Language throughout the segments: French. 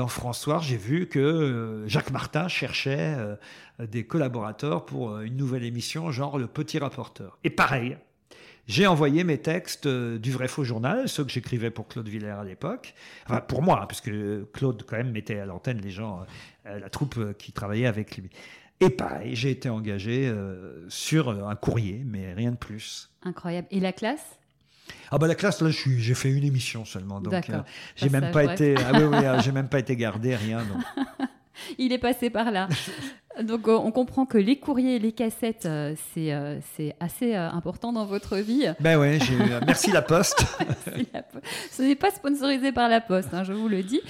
dans François, j'ai vu que euh, Jacques Martin cherchait euh, des collaborateurs pour euh, une nouvelle émission, genre Le Petit Rapporteur. Et pareil, j'ai envoyé mes textes du vrai faux journal, ceux que j'écrivais pour Claude Villers à l'époque. Enfin, pour moi, hein, puisque Claude, quand même, mettait à l'antenne les gens, la troupe qui travaillait avec lui. Et pareil, j'ai été engagé sur un courrier, mais rien de plus. Incroyable. Et la classe? Ah bah la classe là j'ai fait une émission seulement donc euh, j'ai même pas été ah oui, oui euh, j'ai même pas été gardé rien donc. Il est passé par là. Donc euh, on comprend que les courriers et les cassettes, euh, euh, c'est assez important dans votre vie. Ben ouais, merci la Poste. Ce n'est pas sponsorisé par la Poste, hein, je vous le dis.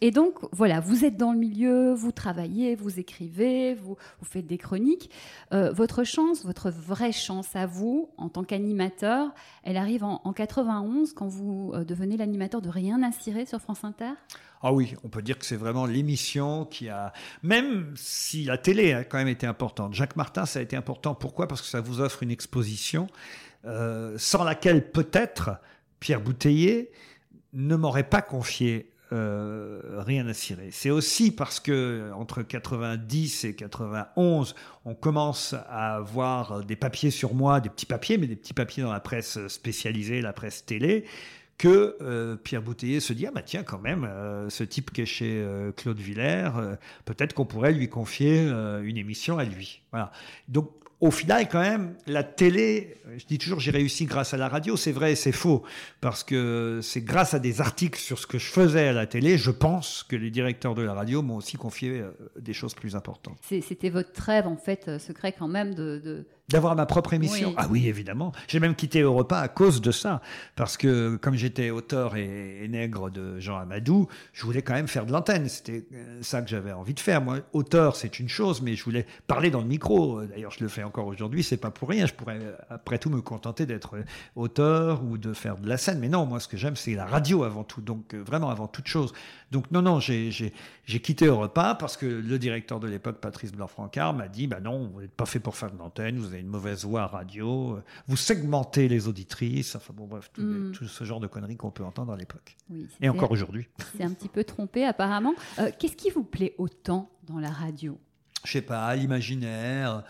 et donc voilà, vous êtes dans le milieu, vous travaillez, vous écrivez, vous, vous faites des chroniques. votre chance, votre vraie chance à vous, en tant qu'animateur, elle arrive en, en 91 quand vous devenez l'animateur de Rien à cirer sur France Inter? Ah oui, on peut dire que c'est vraiment l'émission qui a, même si la télé a quand même été importante. Jacques Martin, ça a été important. Pourquoi? Parce que ça vous offre une exposition euh, sans laquelle peut-être Pierre Bouteiller ne m'aurait pas confié euh, rien à cirer. C'est aussi parce que entre 90 et 91, on commence à avoir des papiers sur moi, des petits papiers, mais des petits papiers dans la presse spécialisée, la presse télé, que euh, Pierre Bouteiller se dit ah bah tiens quand même euh, ce type qui est chez euh, Claude Villers peut-être qu'on pourrait lui confier une émission à lui. Voilà. Donc au final, quand même, la télé, je dis toujours j'ai réussi grâce à la radio, c'est vrai c'est faux, parce que c'est grâce à des articles sur ce que je faisais à la télé, je pense que les directeurs de la radio m'ont aussi confié des choses plus importantes. C'était votre rêve, en fait, secret quand même, de, D'avoir ma propre émission Ah oui, évidemment. J'ai même quitté Europa à cause de ça. Parce que comme j'étais auteur et, nègre de Jean Amadou, je voulais quand même faire de l'antenne. C'était euh, ça que j'avais envie de faire. Moi, auteur, c'est une chose, mais je voulais parler dans le micro. D'ailleurs, je le fais encore aujourd'hui, c'est pas pour rien. Je pourrais, après tout, me contenter d'être auteur ou de faire de la scène. Mais non, moi, ce que j'aime, c'est la radio avant tout. Donc, euh, vraiment avant toute chose. Donc, non, non, j'ai quitté Europa parce que le directeur de l'époque, Patrice Blanc-Francard, m'a dit, bah non, vous n'êtes pas fait pour faire de l'antenne, vous une mauvaise voix radio, euh, vous segmentez les auditrices, enfin bon, bref, tout, mm. ce genre de conneries qu'on peut entendre à l'époque. Et encore aujourd'hui. C'est un petit peu trompé apparemment. Euh, qu'est-ce qui vous plaît autant dans la radio? Je sais pas, l'imaginaire,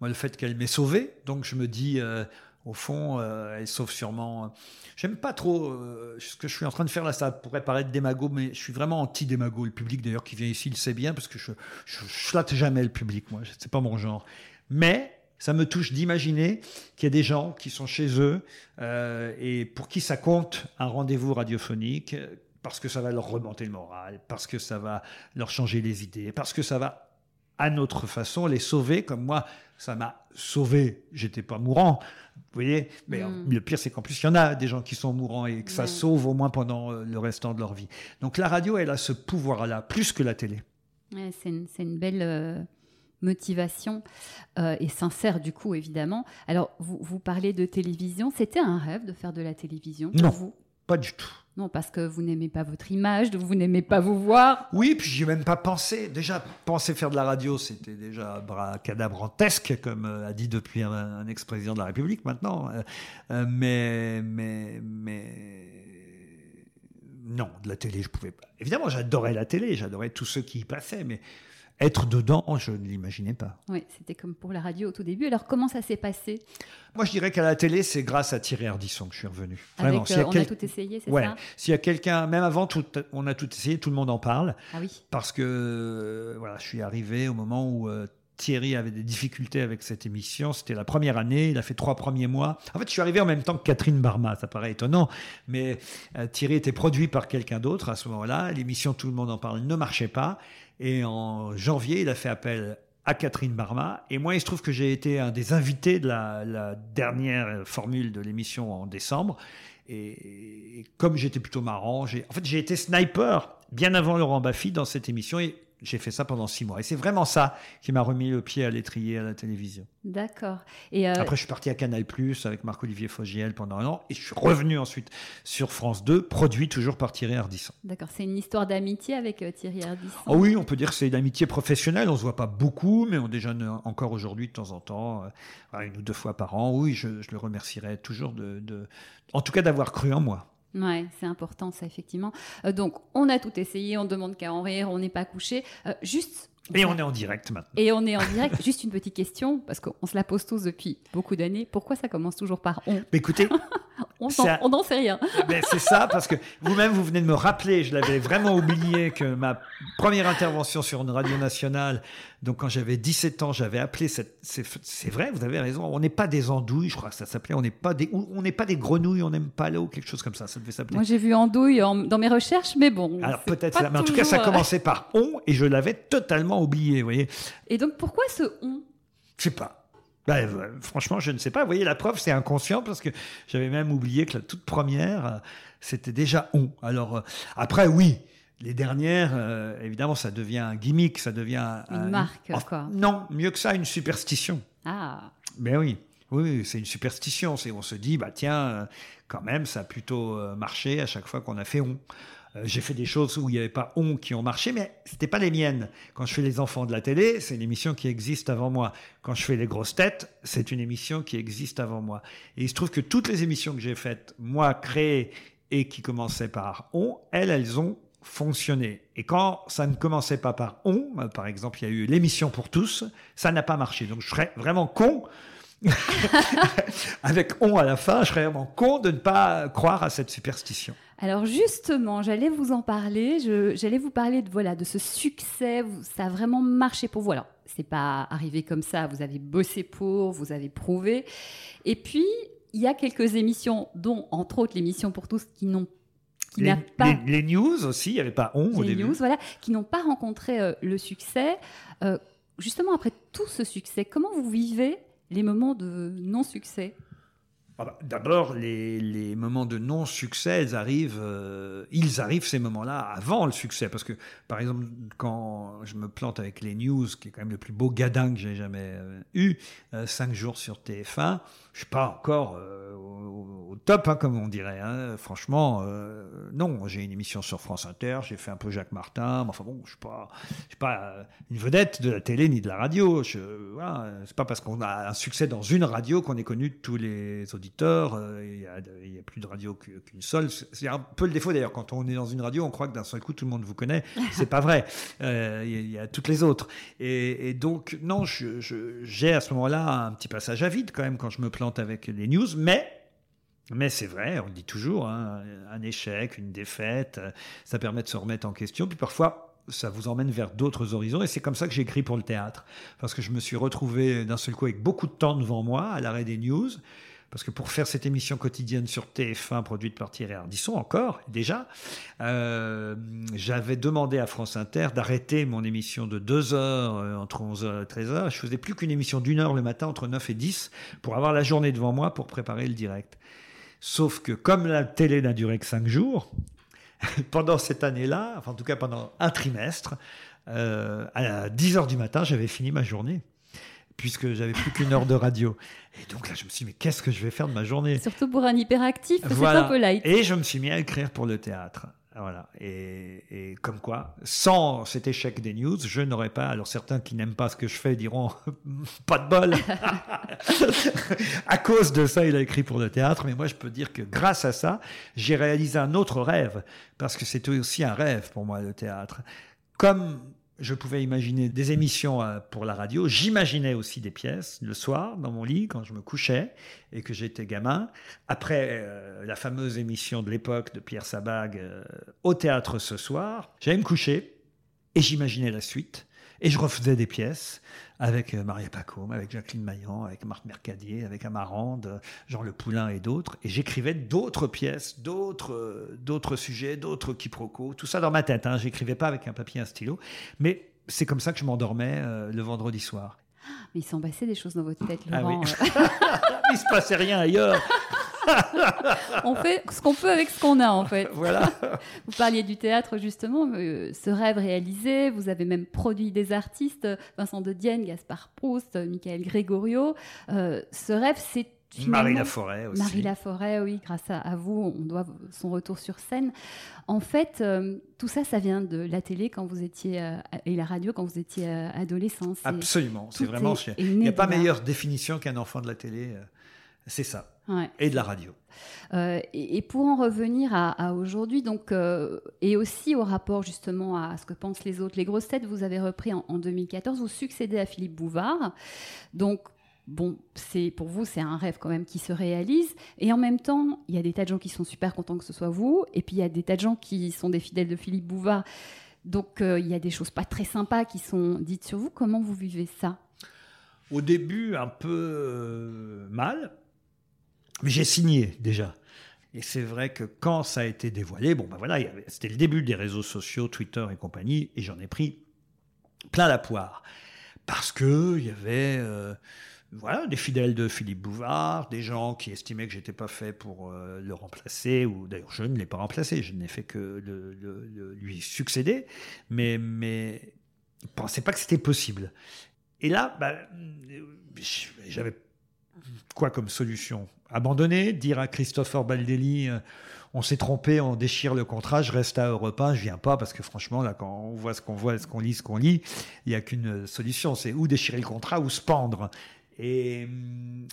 moi le fait qu'elle m'ait sauvé, donc je me dis... Euh, au fond, elle sauve sûrement. J'aime pas trop ce que je suis en train de faire là. Ça pourrait paraître démago, mais je suis vraiment anti-démago. Le public, d'ailleurs, qui vient ici, le sait bien, parce que je, je, flatte jamais le public, moi. C'est pas mon genre. Mais ça me touche d'imaginer qu'il y a des gens qui sont chez eux euh, et pour qui ça compte un rendez-vous radiophonique parce que ça va leur remonter le moral, parce que ça va leur changer les idées, parce que ça va à notre façon les sauver comme moi ça m'a sauvé. J'étais pas mourant vous voyez mais mm. le pire c'est qu'en plus il y en a des gens qui sont mourants et que ça sauve au moins pendant euh, le restant de leur vie. Donc la radio elle a ce pouvoir là plus que la télé. C'est une, belle euh, motivation euh, et sincère du coup évidemment. Alors vous, vous parlez de télévision, c'était un rêve de faire de la télévision pour non, vous? Pas du tout. Non, parce que vous n'aimez pas votre image, vous n'aimez pas vous voir. Oui, puis j'ai même pas pensé. Déjà, penser faire de la radio, c'était déjà bracadabrantesque, comme euh, a dit depuis un, ex-président de la République maintenant. Euh, mais, mais, mais non, de la télé, je pouvais pas. Évidemment, j'adorais la télé, j'adorais tous ceux qui y passaient, mais être dedans, je ne l'imaginais pas. Oui, c'était comme pour la radio au tout début. Alors comment ça s'est passé? Moi, je dirais qu'à la télé, c'est grâce à Thierry Ardisson que je suis revenu. Vraiment. Euh, on a tout essayé, c'est ouais. S'il y a quelqu'un, même avant, tout, on a tout essayé, tout le monde en parle. Ah oui. Parce que euh, voilà, je suis arrivé au moment où euh, Thierry avait des difficultés avec cette émission. C'était la première année, il a fait trois premiers mois. En fait, je suis arrivé en même temps que Catherine Barma, ça paraît étonnant, mais Thierry était produit par quelqu'un d'autre à ce moment-là. L'émission Tout le monde en parle ne marchait pas. Et en janvier, il a fait appel à Catherine Barma. Et moi, il se trouve que j'ai été un des invités de la, dernière formule de l'émission en décembre. Et, comme j'étais plutôt marrant, en fait, j'ai été sniper bien avant Laurent Baffy dans cette émission. Et j'ai fait ça pendant six mois. Et c'est vraiment ça qui m'a remis le pied à l'étrier à la télévision. D'accord. Et euh, Après, je suis parti à Canal Plus avec Marc-Olivier Fogiel pendant un an. Et je suis revenu ensuite sur France 2, produit toujours par Thierry Ardisson. D'accord. C'est une histoire d'amitié avec euh, Thierry Ardisson? Oh Oui, on peut dire que c'est une amitié professionnelle. On ne se voit pas beaucoup, mais on déjeune encore aujourd'hui de temps en temps, euh, une ou deux fois par an. Oui, je, le remercierai toujours de, de en tout cas d'avoir cru en moi. Ouais, c'est important ça effectivement. Euh, donc on a tout essayé, on demande qu'à en rire, on n'est pas couché. Euh, juste. Et on est en direct maintenant. Et on est en direct. Juste une petite question parce qu'on se la pose tous depuis beaucoup d'années. Pourquoi ça commence toujours par on? Écoutez, On un- n'en sait rien. Ben, c'est ça, parce que vous-même, vous venez de me rappeler, je l'avais vraiment oublié, que ma première intervention sur une radio nationale, donc quand j'avais 17 ans, j'avais appelé cette. C'est vrai, vous avez raison, on n'est pas des andouilles, je crois que ça s'appelait, on n'est pas des, on n'est pas des grenouilles, on n'aime pas l'eau, quelque chose comme ça, ça devait s'appeler. Moi j'ai vu andouille en- dans mes recherches, mais bon. Alors peut-être mais en tout cas, ça euh, commençait par on, et je l'avais totalement oublié, vous voyez. Et donc pourquoi ce on? Je sais pas. Ben, euh, franchement, je ne sais pas. Vous voyez, la preuve, c'est inconscient parce que j'avais même oublié que la toute première, euh, c'était déjà on. Alors, euh, après, oui, les dernières, euh, évidemment, ça devient un gimmick, ça devient un- Une un- marque, quoi. Non, mieux que ça, une superstition. Ah, Ben oui, oui, c'est une superstition. C'est on se dit, bah tiens, quand même, ça a plutôt marché à chaque fois qu'on a fait on. Euh, J'ai fait des choses où il n'y avait pas on qui ont marché, mais c'était pas les miennes. Quand je fais les enfants de la télé, c'est une émission qui existe avant moi. Quand je fais les grosses têtes, c'est une émission qui existe avant moi. Et il se trouve que toutes les émissions que j'ai faites, moi créées et qui commençaient par on, elles, elles ont fonctionné. Et quand ça ne commençait pas par on, par exemple, il y a eu l'émission pour tous, ça n'a pas marché. Donc je serais vraiment con avec on à la fin, je serais vraiment con de ne pas croire à cette superstition. Alors justement, j'allais vous en parler. J'allais vous parler de voilà de ce succès. Ça a vraiment marché pour vous. Alors, c'est pas arrivé comme ça. Vous avez bossé pour, vous avez prouvé. Et puis il y a quelques émissions, dont entre autres l'émission pour tous, qui n'ont qui Les, n'a pas les- les news aussi, il n'y avait pas on au les début. news, voilà, qui n'ont pas rencontré euh, le succès. Euh, justement, après tout ce succès, comment vous vivez les moments de non-succès Ah bah, D'abord, les, moments de non-succès, ils arrivent, euh, ils arrivent ces moments-là avant le succès. Parce que, par exemple, quand je me plante avec les news, qui est quand même le plus beau gadin que j'ai jamais euh, eu, euh, cinq jours sur TF1, je suis pas encore euh, au, top, hein, comme on dirait. hein. Franchement, euh, non. J'ai une émission sur France Inter, j'ai fait un peu Jacques Martin, mais enfin bon, je suis pas, suis pas euh, une vedette de la télé ni de la radio. Je, voilà, c'est pas parce qu'on a un succès dans une radio qu'on est connu de tous les auditeurs. Euh, Il y, a, plus de radio qu'une seule. C'est un peu le défaut d'ailleurs. Quand on est dans une radio, on croit que d'un seul coup tout le monde vous connaît. C'est pas vrai. Euh, Il y, a- toutes les autres. Et, et donc non, j'ai à ce moment-là un petit passage à vide quand même quand je me plante avec les news, mais mais c'est vrai, on le dit toujours, hein, un échec, une défaite, ça permet de se remettre en question. Puis parfois, ça vous emmène vers d'autres horizons. Et c'est comme ça que j'ai écrit pour le théâtre. Parce que je me suis retrouvé d'un seul coup avec beaucoup de temps devant moi, à l'arrêt des news. Parce que pour faire cette émission quotidienne sur TF1 produite par Thierry Ardisson, encore, déjà, euh, j'avais demandé à France Inter d'arrêter mon émission de 2 heures euh, entre 11h et 13h. Je faisais plus qu'une émission d'une heure le matin entre 9 et 10 pour avoir la journée devant moi pour préparer le direct. Sauf que comme la télé n'a duré que 5 jours, pendant cette année-là, enfin en tout cas pendant un trimestre, euh, à 10 heures du matin, j'avais fini ma journée puisque j'avais plus qu'une heure de radio. Et donc là, je me suis dit, mais qu'est-ce que je vais faire de ma journée? Surtout pour un hyperactif, c'est Voilà. un peu light. Et je me suis mis à écrire pour le théâtre. Voilà. Et, et comme quoi, sans cet échec des news, je n'aurais pas. Alors certains qui n'aiment pas ce que je fais diront pas de bol. à cause de ça, il a écrit pour le théâtre. Mais moi, je peux dire que grâce à ça, j'ai réalisé un autre rêve. Parce que c'était aussi un rêve pour moi, le théâtre. Comme je pouvais imaginer des émissions euh, pour la radio, j'imaginais aussi des pièces le soir dans mon lit quand je me couchais et que j'étais gamin. Après euh, la fameuse émission de l'époque de Pierre Sabag euh, au théâtre ce soir, j'allais me coucher et j'imaginais la suite. Et je refaisais des pièces avec euh, Maria Pacôme, avec Jacqueline Maillan, avec Marc Mercadier, avec Amarande, Jean Le Poulain et d'autres. Et j'écrivais d'autres pièces, d'autres euh, d'autres sujets, d'autres quiproquos, tout ça dans ma tête. Hein. J'écrivais pas avec un papier et un stylo. Mais c'est comme ça que je m'endormais euh, le vendredi soir. Mais il s'en passait des choses dans votre tête, Ah oui. Laurent. Il se passait rien ailleurs. On fait ce qu'on peut avec ce qu'on a, en fait. Voilà. Vous parliez du théâtre, justement, euh, ce rêve réalisé. Vous avez même produit des artistes, Vincent de Dienne, Gaspard Proust, Michael Gregorio. Euh, ce rêve, c'est finalement... Marie Laforêt aussi. Marie Laforêt, oui, grâce à, à vous, on doit son retour sur scène. En fait, euh, tout ça, ça vient de la télé quand vous étiez euh, et la radio quand vous étiez euh, adolescent. Absolument. C'est vraiment. Il n'y a pas meilleure définition qu'un enfant de la télé. C'est ça. Ouais. Et de la radio. Euh, et, et pour en revenir à, à aujourd'hui, donc euh, et aussi au rapport justement à ce que pensent les autres, les grosses têtes, vous avez repris en, en 2014, vous succédez à Philippe Bouvard, donc. Bon, c'est pour vous, c'est un rêve quand même qui se réalise. Et en même temps, il y a des tas de gens qui sont super contents que ce soit vous. Et puis il y a des tas de gens qui sont des fidèles de Philippe Bouvard. Donc euh, il y a des choses pas très sympas qui sont dites sur vous. Comment vous vivez ça? Au début, un peu mal, mais j'ai signé déjà. Et c'est vrai que quand ça a été dévoilé, bon ben voilà, c'était le début des réseaux sociaux, Twitter et compagnie, et j'en ai pris plein la poire. Parce que il y avait euh, voilà, des fidèles de Philippe Bouvard, des gens qui estimaient que j'étais pas fait pour euh, le remplacer, ou d'ailleurs je ne l'ai pas remplacé, je n'ai fait que le- lui succéder, mais, mais ils pensaient pas que c'était possible. Et là, bah, j'avais quoi comme solution Abandonner, dire à Christopher Baldelli, euh, on s'est trompé, on déchire le contrat, je reste à Europe 1, je viens pas parce que franchement, là, quand on voit ce qu'on voit, ce qu'on lit, ce qu'on lit, il n'y a qu'une solution, c'est ou déchirer le contrat ou se pendre. Et,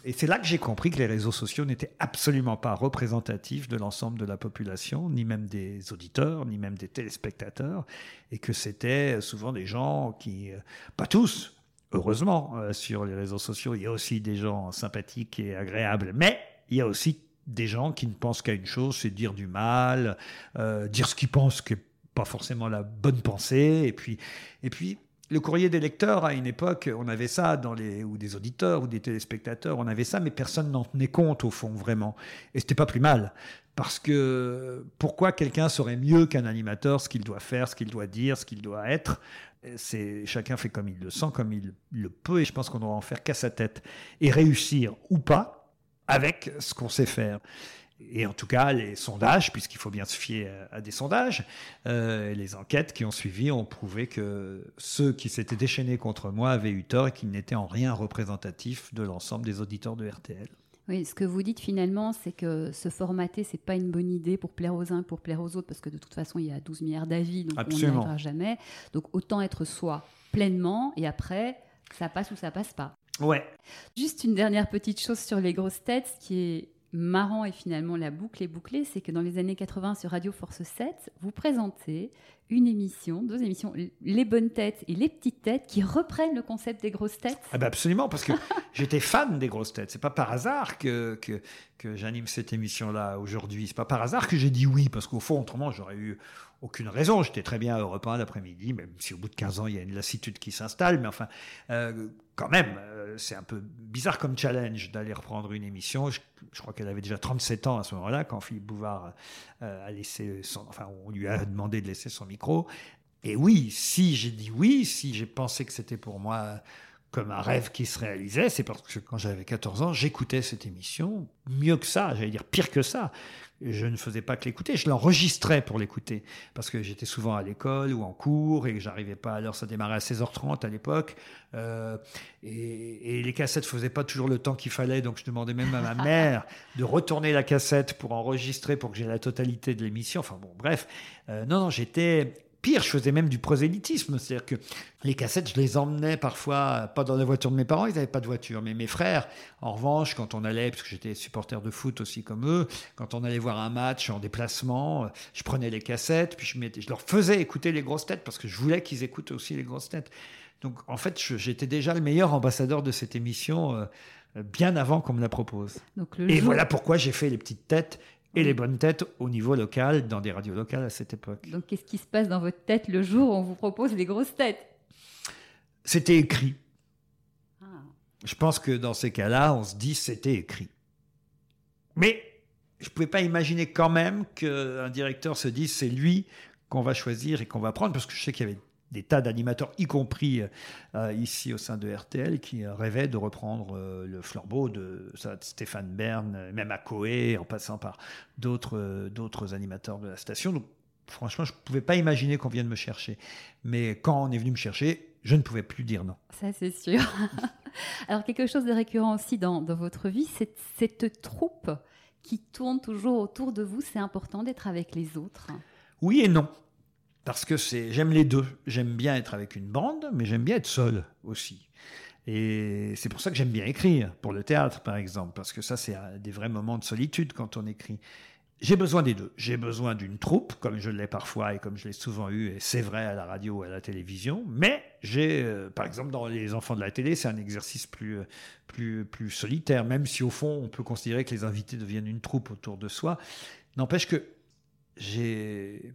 et c'est là que j'ai compris que les réseaux sociaux n'étaient absolument pas représentatifs de l'ensemble de la population, ni même des auditeurs, ni même des téléspectateurs, et que c'était souvent des gens qui, euh, pas tous, heureusement, euh, sur les réseaux sociaux, il y a aussi des gens sympathiques et agréables, mais il y a aussi des gens qui ne pensent qu'à une chose, c'est dire du mal, euh, dire ce qu'ils pensent qui n'est pas forcément la bonne pensée, et puis, et puis le courrier des lecteurs, à une époque, on avait ça, dans les, ou des auditeurs, ou des téléspectateurs, on avait ça, mais personne n'en tenait compte, au fond, vraiment. Et c'était pas plus mal. Parce que pourquoi quelqu'un saurait mieux qu'un animateur ce qu'il doit faire, ce qu'il doit dire, ce qu'il doit être chacun fait comme il le sent, comme il le peut, et je pense qu'on doit en faire qu'à sa tête et réussir ou pas avec ce qu'on sait faire. Et en tout cas, les sondages, puisqu'il faut bien se fier à, à des sondages, euh, les enquêtes qui ont suivi ont prouvé que ceux qui s'étaient déchaînés contre moi avaient eu tort et qu'ils n'étaient en rien représentatifs de l'ensemble des auditeurs de RTL. Oui, ce que vous dites finalement, c'est que se formater, c'est pas une bonne idée pour plaire aux uns, pour plaire aux autres, parce que de toute façon, il y a 12 milliards d'avis, donc on n'y Absolument. arrivera jamais. Donc autant être soi pleinement, et après, ça passe ou ça passe pas. Ouais. Juste une dernière petite chose sur les grosses têtes, ce qui est marrant et finalement la boucle est bouclée, c'est que dans les années 80 sur Radio Force 7, vous présentez une émission, deux émissions, Les Bonnes Têtes et Les Petites Têtes, qui reprennent le concept des grosses têtes. Ah bah absolument, parce que j'étais fan des grosses têtes. C'est pas par hasard que, que, que j'anime cette émission-là aujourd'hui. C'est pas par hasard que j'ai dit oui, parce qu'au fond, autrement, j'aurais eu aucune raison. J'étais très bien à Europe 1 l'après-midi, même si au bout de 15 ans, il y a une lassitude qui s'installe. Mais enfin, euh, quand même, euh, c'est un peu bizarre comme challenge d'aller reprendre une émission. Je, crois qu'elle avait déjà 37 ans à ce moment-là, quand Philippe Bouvard euh, a laissé son... Enfin, on lui a demandé de laisser son micro. Et oui, si j'ai dit oui, si j'ai pensé que c'était pour moi comme un rêve qui se réalisait, c'est parce que quand j'avais 14 ans, j'écoutais cette émission, mieux que ça, j'allais dire pire que ça. Je ne faisais pas que l'écouter, je l'enregistrais pour l'écouter, parce que j'étais souvent à l'école ou en cours et que j'arrivais pas à l'heure, ça démarrait à 16h30 à l'époque, euh, et, et, les cassettes faisaient pas toujours le temps qu'il fallait, donc je demandais même à ma mère de retourner la cassette pour enregistrer, pour que j'ai la totalité de l'émission, enfin bon, bref, euh, non, non, j'étais Pire, je faisais même du prosélytisme, c'est-à-dire que les cassettes, je les emmenais parfois, pas dans la voiture de mes parents, ils n'avaient pas de voiture, mais mes frères, en revanche, quand on allait, parce que j'étais supporter de foot aussi comme eux, quand on allait voir un match en déplacement, je prenais les cassettes, puis je, mettais, je leur faisais écouter les grosses têtes, parce que je voulais qu'ils écoutent aussi les grosses têtes. Donc en fait, j'étais déjà le meilleur ambassadeur de cette émission, euh, bien avant qu'on me la propose. Donc, Et jour... voilà pourquoi j'ai fait les petites têtes et les bonnes têtes au niveau local, dans des radios locales à cette époque. Donc, qu'est-ce qui se passe dans votre tête le jour où on vous propose les grosses têtes? C'était écrit. Ah. Je pense que dans ces cas-là, on se dit c'était écrit. Mais je ne pouvais pas imaginer quand même qu'un directeur se dise c'est lui qu'on va choisir et qu'on va prendre, parce que je sais qu'il y avait des tas d'animateurs, y compris euh, ici au sein de RTL, qui rêvaient de reprendre euh, le flambeau de ça, de Stéphane Bern, même à Coé, en passant par d'autres euh, d'autres animateurs de la station. Donc, franchement, je ne pouvais pas imaginer qu'on vienne me chercher. Mais quand on est venu me chercher, je ne pouvais plus dire non. Ça, c'est sûr. Alors, quelque chose de récurrent aussi dans, dans votre vie, c'est cette troupe qui tourne toujours autour de vous. C'est important d'être avec les autres. Oui et non parce que c'est j'aime les deux. J'aime bien être avec une bande, mais j'aime bien être seul aussi. Et c'est pour ça que j'aime bien écrire, pour le théâtre par exemple, parce que ça, c'est des vrais moments de solitude quand on écrit. J'ai besoin des deux. J'ai besoin d'une troupe, comme je l'ai parfois et comme je l'ai souvent eu, et c'est vrai à la radio ou à la télévision. Mais j'ai, euh, par exemple, dans Les Enfants de la télé, c'est un exercice plus, plus, plus solitaire, même si au fond, on peut considérer que les invités deviennent une troupe autour de soi. N'empêche que j'ai.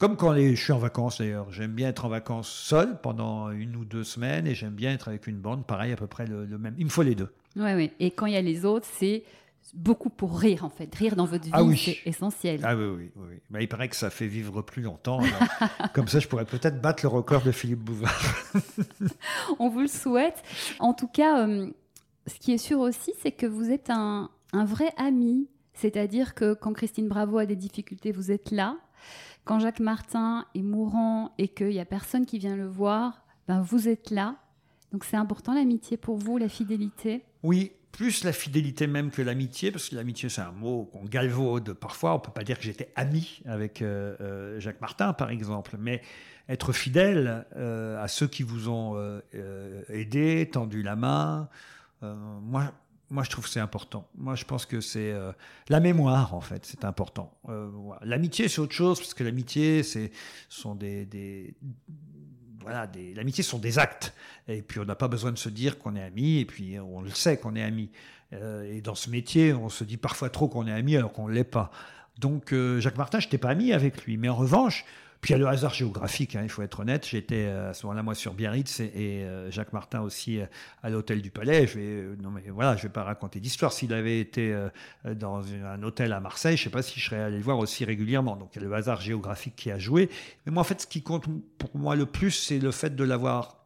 Comme quand je suis en vacances d'ailleurs, j'aime bien être en vacances seul pendant une ou deux semaines et j'aime bien être avec une bande, pareil, à peu près le, le même. Il me faut les deux. Oui, oui. Et quand il y a les autres, c'est beaucoup pour rire en fait. Rire dans votre Ah vie, oui. c'est essentiel. Ah oui, oui, oui. Bah, il paraît que ça fait vivre plus longtemps. Comme ça, je pourrais peut-être battre le record de Philippe Bouvard. On vous le souhaite. En tout cas, euh, ce qui est sûr aussi, c'est que vous êtes un, un vrai ami. C'est-à-dire que quand Christine Bravo a des difficultés, vous êtes là. Quand Jacques Martin est mourant et qu'il n'y a personne qui vient le voir, ben vous êtes là. Donc c'est important l'amitié pour vous, la fidélité. Oui, plus la fidélité même que l'amitié, parce que l'amitié, c'est un mot qu'on galvaude parfois. On peut pas dire que j'étais ami avec euh, euh, Jacques Martin, par exemple, mais être fidèle euh, à ceux qui vous ont aidé, tendu la main, moi, moi, je trouve que c'est important. Moi, je pense que c'est euh, la mémoire, en fait, c'est important. Euh. L'amitié, c'est autre chose, parce que l'amitié, c'est sont des, voilà, l'amitié sont des actes. Et puis on n'a pas besoin de se dire qu'on est amis, et puis on le sait qu'on est amis. Euh, et dans ce métier, on se dit parfois trop qu'on est amis alors qu'on ne l'est pas. Donc Jacques Martin, je n'étais pas ami avec lui. Mais en revanche, puis il y a le hasard géographique, hein, il faut être honnête. J'étais euh, à ce moment-là, moi, sur Biarritz et, et, euh, Jacques Martin aussi euh, à l'hôtel du Palais. Je vais, non mais voilà, je vais pas raconter d'histoire. S'il avait été dans un hôtel à Marseille, je sais pas si je serais allé le voir aussi régulièrement. Donc il y a le hasard géographique qui a joué. Mais moi, en fait, ce qui compte pour moi le plus, c'est le fait de l'avoir.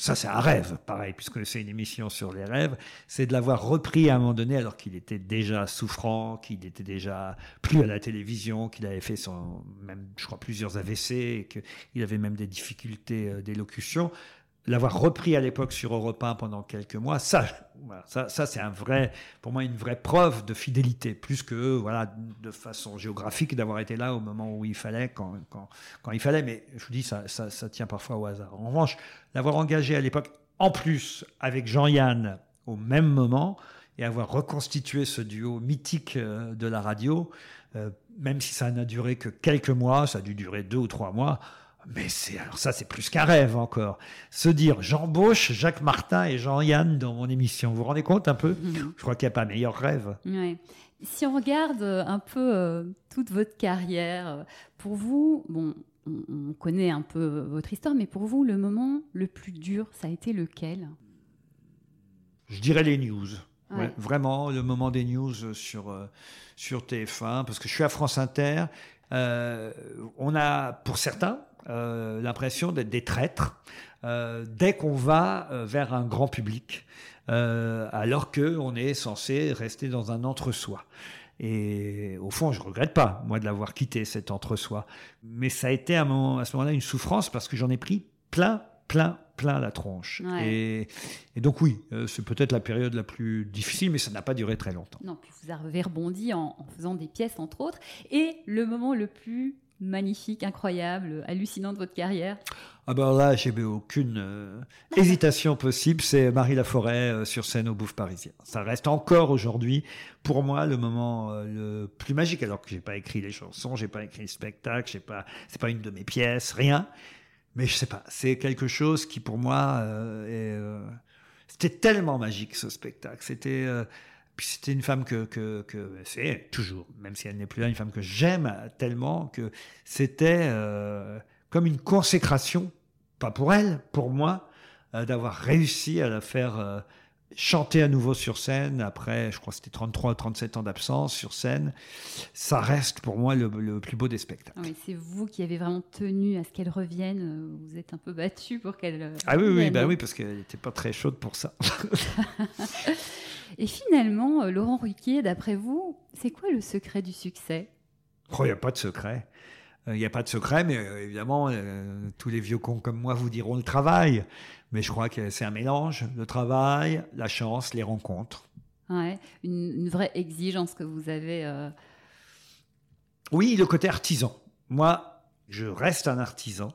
Ça, c'est un rêve, pareil, puisque c'est une émission sur les rêves. C'est de l'avoir repris à un moment donné, alors qu'il était déjà souffrant, qu'il était déjà plus à la télévision, qu'il avait fait son, même, je crois, plusieurs AVC, qu'il avait même des difficultés euh, d'élocution. L'avoir repris à l'époque sur Europe 1 pendant quelques mois, ça, ça c'est un vrai, pour moi, une vraie preuve de fidélité, plus que, voilà, de façon géographique, d'avoir été là au moment où il fallait, quand, quand, quand il fallait. Mais je vous dis, ça, ça, ça tient parfois au hasard. En revanche, l'avoir engagé à l'époque, en plus, avec Jean-Yann au même moment, et avoir reconstitué ce duo mythique euh, de la radio, euh, même si ça n'a duré que quelques mois, ça a dû durer deux ou trois mois. Mais c'est alors ça, c'est plus qu'un rêve encore. Se dire j'embauche Jacques Martin et Jean-Yann dans mon émission. Vous vous rendez compte un peu? Je crois qu'il n'y a pas meilleur rêve. Ouais. Si on regarde euh, un peu euh, toute votre carrière, euh, pour vous, bon, on, on connaît un peu votre histoire, mais pour vous, le moment le plus dur, ça a été lequel? Je dirais les news. Ouais, Ouais. vraiment, le moment des news sur, euh, sur TF1, parce que je suis à France Inter. euh, on a, pour certains, euh, l'impression d'être des traîtres euh, dès qu'on va euh, vers un grand public, alors qu'on est censé rester dans un entre-soi. Et au fond, je regrette pas, moi, de l'avoir quitté, cet entre-soi. Mais ça a été à, moment- à ce moment-là une souffrance parce que j'en ai pris plein, plein, plein la tronche. Ouais. Et, et donc oui, c'est peut-être la période la plus difficile, mais ça n'a pas duré très longtemps. Non, puis vous avez rebondi en, en faisant des pièces, entre autres. Et le moment le plus magnifique, incroyable, hallucinant de votre carrière Ah ben là, j'ai eu aucune euh, hésitation possible. C'est Marie Laforêt euh, sur scène au Bouffe Parisien. Ça reste encore aujourd'hui, pour moi, le moment euh, le plus magique. Alors que j'ai pas écrit les chansons, j'ai pas écrit le spectacle, j'ai pas, c'est pas une de mes pièces, rien. Mais je sais pas, c'est quelque chose qui pour moi euh, c'était tellement magique ce spectacle. C'était puis c'était une femme que, que, que c'est toujours, même si elle n'est plus là, une femme que j'aime tellement que c'était euh, comme une consécration, pas pour elle, pour moi, euh, d'avoir réussi à la faire euh, chanter à nouveau sur scène après, je crois que c'était 33 ou 37 ans d'absence sur scène. Ça reste pour moi le, le plus beau des spectacles. Ah oui, C'est vous qui avez vraiment tenu à ce qu'elle revienne. Vous êtes un peu battu pour qu'elle. Ah oui, oui, bah oui, parce qu'elle n'était pas très chaude pour ça. Et finalement, euh, Laurent Ruquier, d'après vous, c'est quoi le secret du succès? Oh, il n'y a pas de secret. Euh, Il n'y a pas de secret, mais euh, évidemment, euh, tous les vieux cons comme moi vous diront le travail. Mais je crois que c'est un mélange, le travail, la chance, les rencontres. Ouais, une, une vraie exigence que vous avez. euh, Oui, le côté artisan. Moi, Je reste un artisan.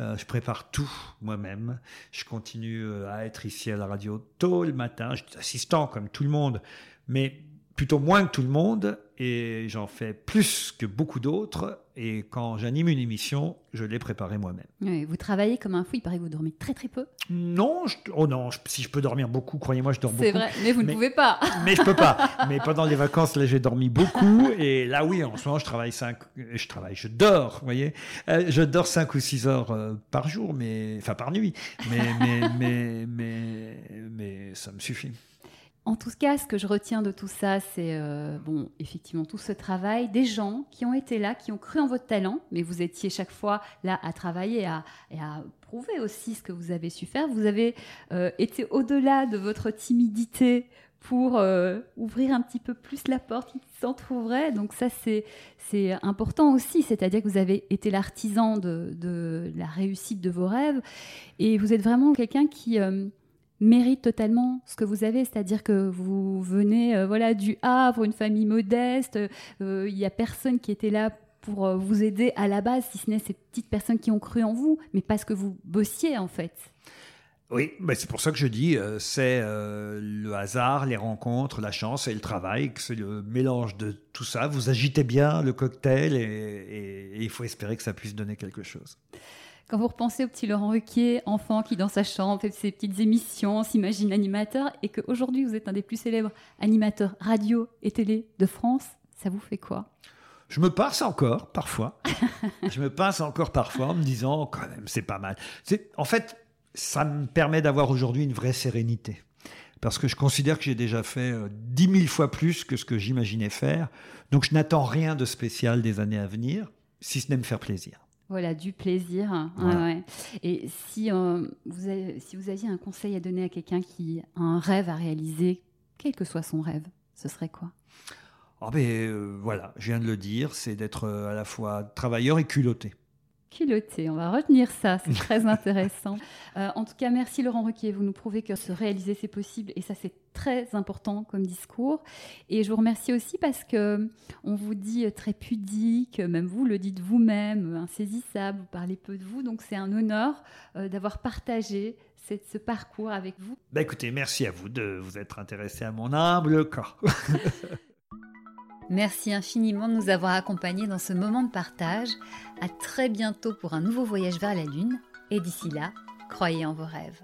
Euh, je prépare tout moi-même. Je continue euh, à être ici à la radio tôt le matin. Je suis assistant comme tout le monde, mais plutôt moins que tout le monde et j'en fais plus que beaucoup d'autres. Et quand j'anime une émission, je l'ai préparée moi-même. vous travaillez comme un fou, il paraît que vous dormez très très peu. Non, oh non, si je peux dormir beaucoup, croyez-moi, je dors beaucoup. C'est vrai, mais vous ne pouvez pas. mais je peux pas. Mais pendant les vacances, là, j'ai dormi beaucoup. Et là, oui, en ce moment, je travaille 5, je travaille, je dors, vous voyez. Euh, je dors 5 ou 6 heures euh, par jour, mais, enfin par nuit. Mais, mais, mais, mais, mais ça me suffit. En tout cas, ce que je retiens de tout ça, c'est euh, bon, effectivement tout ce travail, des gens qui ont été là, qui ont cru en votre talent, mais vous étiez chaque fois là à travailler et à, prouver aussi ce que vous avez su faire. Vous avez euh, été au-delà de votre timidité pour euh, ouvrir un petit peu plus la porte qui s'entrouvrait. Donc ça, c'est, important aussi, c'est-à-dire que vous avez été l'artisan de, de, la réussite de vos rêves et vous êtes vraiment quelqu'un qui mérite totalement ce que vous avez, c'est-à-dire que vous venez euh, voilà du Havre, une famille modeste, euh, il n'y a personne qui était là pour euh, vous aider à la base, si ce n'est ces petites personnes qui ont cru en vous, mais parce que vous bossiez en fait. Oui, mais c'est pour ça que je dis, c'est le hasard, les rencontres, la chance et le travail, c'est le mélange de tout ça. Vous agitez bien le cocktail et il faut espérer que ça puisse donner quelque chose. Quand vous repensez au petit Laurent Ruquier, enfant qui dans sa chambre fait ses petites émissions, s'imagine animateur, et qu'aujourd'hui vous êtes un des plus célèbres animateurs radio et télé de France, ça vous fait quoi? Je me passe encore parfois. je me passe encore parfois en me disant quand même c'est pas mal. En fait, ça me permet d'avoir aujourd'hui une vraie sérénité. Parce que je considère que j'ai déjà fait euh, dix mille fois plus que ce que j'imaginais faire. Donc je n'attends rien de spécial des années à venir, si ce n'est me faire plaisir. Voilà, du plaisir. Et si, euh, vous avez, si vous aviez un conseil à donner à quelqu'un qui a un rêve à réaliser, quel que soit son rêve, ce serait quoi? Oh ben, euh, Voilà, je viens de le dire, c'est d'être euh, à la fois travailleur et culotté On va retenir ça, c'est très intéressant. Euh, en tout cas, merci Laurent Ruquier. Vous nous prouvez que se réaliser, c'est possible. Et ça, c'est très important comme discours. Et je vous remercie aussi parce que on vous dit très pudique, même vous le dites vous-même, insaisissable, vous parlez peu de vous. Donc, c'est un honneur euh, d'avoir partagé ce parcours avec vous. Bah écoutez, merci à vous de vous être intéressé à mon humble corps. Merci infiniment de nous avoir accompagnés dans ce moment de partage. À très bientôt pour un nouveau voyage vers la Lune. Et d'ici là, croyez en vos rêves.